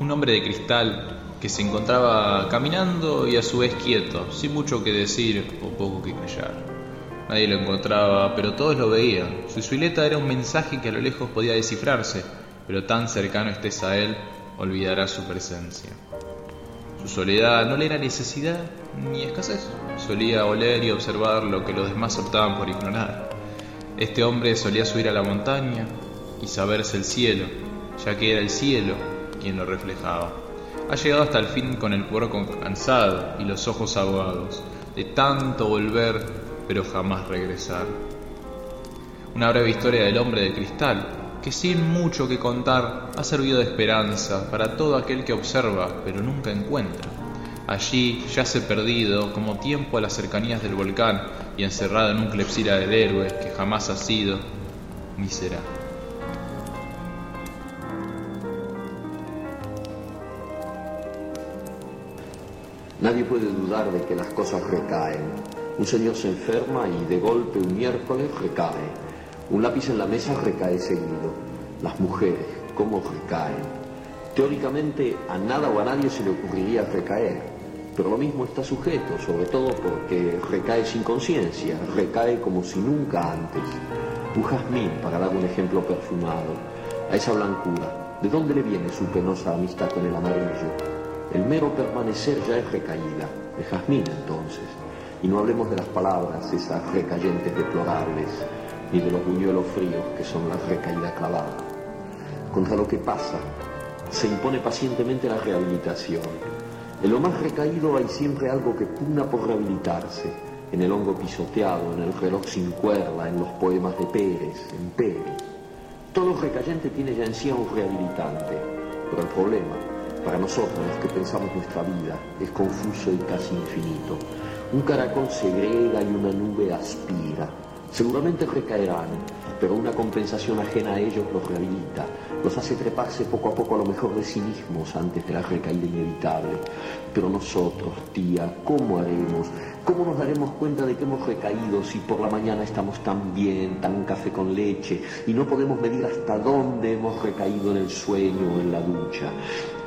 un hombre de cristal que se encontraba caminando y a su vez quieto, sin mucho que decir o poco que callar. Nadie lo encontraba, pero todos lo veían. Su silueta era un mensaje que a lo lejos podía descifrarse, pero tan cercano estés a él, olvidarás su presencia. Su soledad no le era necesidad ni escasez. Solía oler y observar lo que los demás optaban por ignorar. Este hombre solía subir a la montaña y saberse el cielo, ya que era el cielo quien lo reflejaba. Ha llegado hasta el fin con el cuerpo cansado y los ojos aguados, de tanto volver, pero jamás regresar. Una breve historia del hombre de cristal, que sin mucho que contar ha servido de esperanza para todo aquel que observa, pero nunca encuentra. Allí yace perdido como tiempo a las cercanías del volcán y encerrado en un clepsira del héroe que jamás ha sido ni será. Nadie puede dudar de que las cosas recaen. Un señor se enferma y de golpe un miércoles recae. Un lápiz en la mesa recae seguido. Las mujeres, ¿cómo recaen? Teóricamente a nada o a nadie se le ocurriría recaer, pero lo mismo está sujeto, sobre todo porque recae sin conciencia, recae como si nunca antes. Un para dar un ejemplo perfumado, a esa blancura, ¿de dónde le viene su penosa amistad con el amarillo? El mero permanecer ya es recaída, de jazmín entonces. Y no hablemos de las palabras, esas recayentes deplorables, ni de los buñuelos fríos que son la recaída clavada. Contra lo que pasa, se impone pacientemente la rehabilitación. En lo más recaído hay siempre algo que pugna por rehabilitarse. En el hongo pisoteado, en el reloj sin cuerda, en los poemas de Pérez, en Pérez. Todo recayente tiene ya en sí un rehabilitante, pero el problema para nosotros, los que pensamos nuestra vida, es confuso y casi infinito. Un caracol segrega y una nube aspira. Seguramente recaerán, pero una compensación ajena a ellos los rehabilita, los hace treparse poco a poco a lo mejor de sí mismos antes de la recaída inevitable. Pero nosotros, tía, ¿cómo haremos? ¿Cómo nos daremos cuenta de que hemos recaído si por la mañana estamos tan bien, tan café con leche, y no podemos medir hasta dónde hemos recaído en el sueño o en la ducha?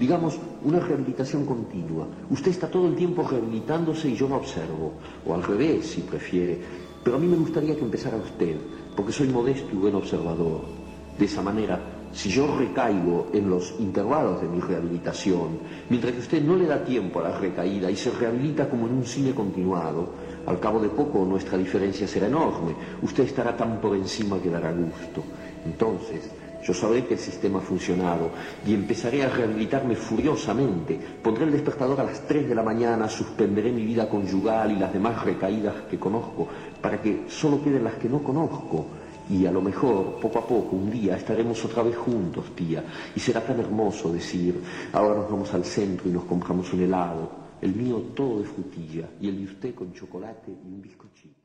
digamos, una rehabilitación continua. Usted está todo el tiempo rehabilitándose y yo lo observo, o al revés, si prefiere. Pero a mí me gustaría que empezara usted, porque soy modesto y buen observador. De esa manera, si yo recaigo en los intervalos de mi rehabilitación, mientras que usted no le da tiempo a la recaída y se rehabilita como en un cine continuado, al cabo de poco nuestra diferencia será enorme. Usted estará tan por encima que dará gusto. Entonces, yo sabré que el sistema ha funcionado y empezaré a rehabilitarme furiosamente. Pondré el despertador a las 3 de la mañana, suspenderé mi vida conyugal y las demás recaídas que conozco, para que solo queden las que no conozco. Y a lo mejor, poco a poco, un día estaremos otra vez juntos, tía, y será tan hermoso decir, ahora nos vamos al centro y nos compramos un helado, el mío todo de frutilla y el de usted con chocolate y un bizcochito.